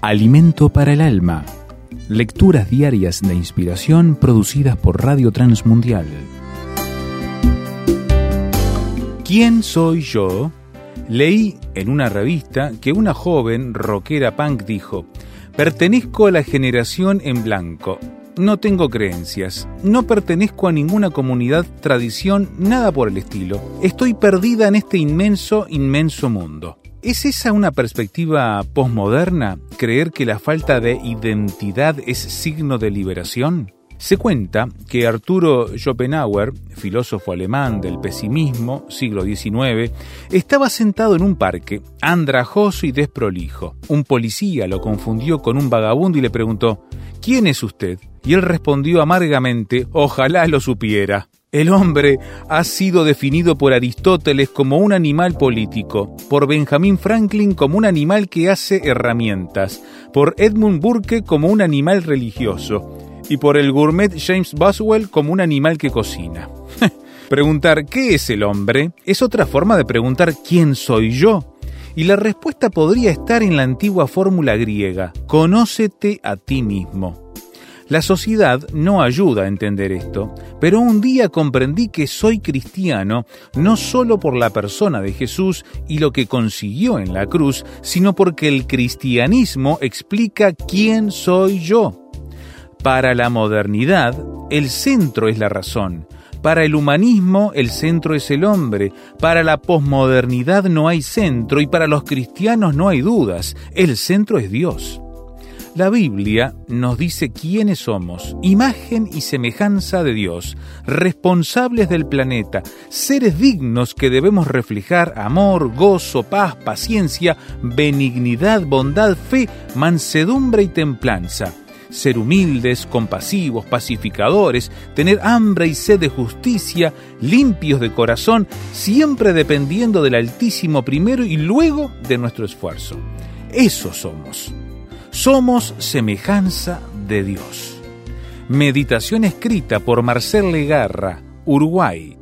Alimento para el alma. Lecturas diarias de inspiración producidas por Radio Transmundial. ¿Quién soy yo? Leí en una revista que una joven rockera punk dijo, pertenezco a la generación en blanco, no tengo creencias, no pertenezco a ninguna comunidad, tradición, nada por el estilo, estoy perdida en este inmenso, inmenso mundo. ¿Es esa una perspectiva posmoderna, creer que la falta de identidad es signo de liberación? Se cuenta que Arturo Schopenhauer, filósofo alemán del pesimismo, siglo XIX, estaba sentado en un parque, andrajoso y desprolijo. Un policía lo confundió con un vagabundo y le preguntó, ¿Quién es usted? Y él respondió amargamente, ojalá lo supiera. El hombre ha sido definido por Aristóteles como un animal político, por Benjamin Franklin como un animal que hace herramientas, por Edmund Burke como un animal religioso, y por el gourmet James Boswell como un animal que cocina. preguntar ¿qué es el hombre? es otra forma de preguntar ¿quién soy yo? Y la respuesta podría estar en la antigua fórmula griega, conócete a ti mismo. La sociedad no ayuda a entender esto, pero un día comprendí que soy cristiano no solo por la persona de Jesús y lo que consiguió en la cruz, sino porque el cristianismo explica quién soy yo. Para la modernidad, el centro es la razón. Para el humanismo, el centro es el hombre. Para la posmodernidad no hay centro y para los cristianos no hay dudas. El centro es Dios. La Biblia nos dice quiénes somos, imagen y semejanza de Dios, responsables del planeta, seres dignos que debemos reflejar amor, gozo, paz, paciencia, benignidad, bondad, fe, mansedumbre y templanza ser humildes, compasivos, pacificadores, tener hambre y sed de justicia, limpios de corazón, siempre dependiendo del Altísimo primero y luego de nuestro esfuerzo. Eso somos. Somos semejanza de Dios. Meditación escrita por Marcel Legarra, Uruguay,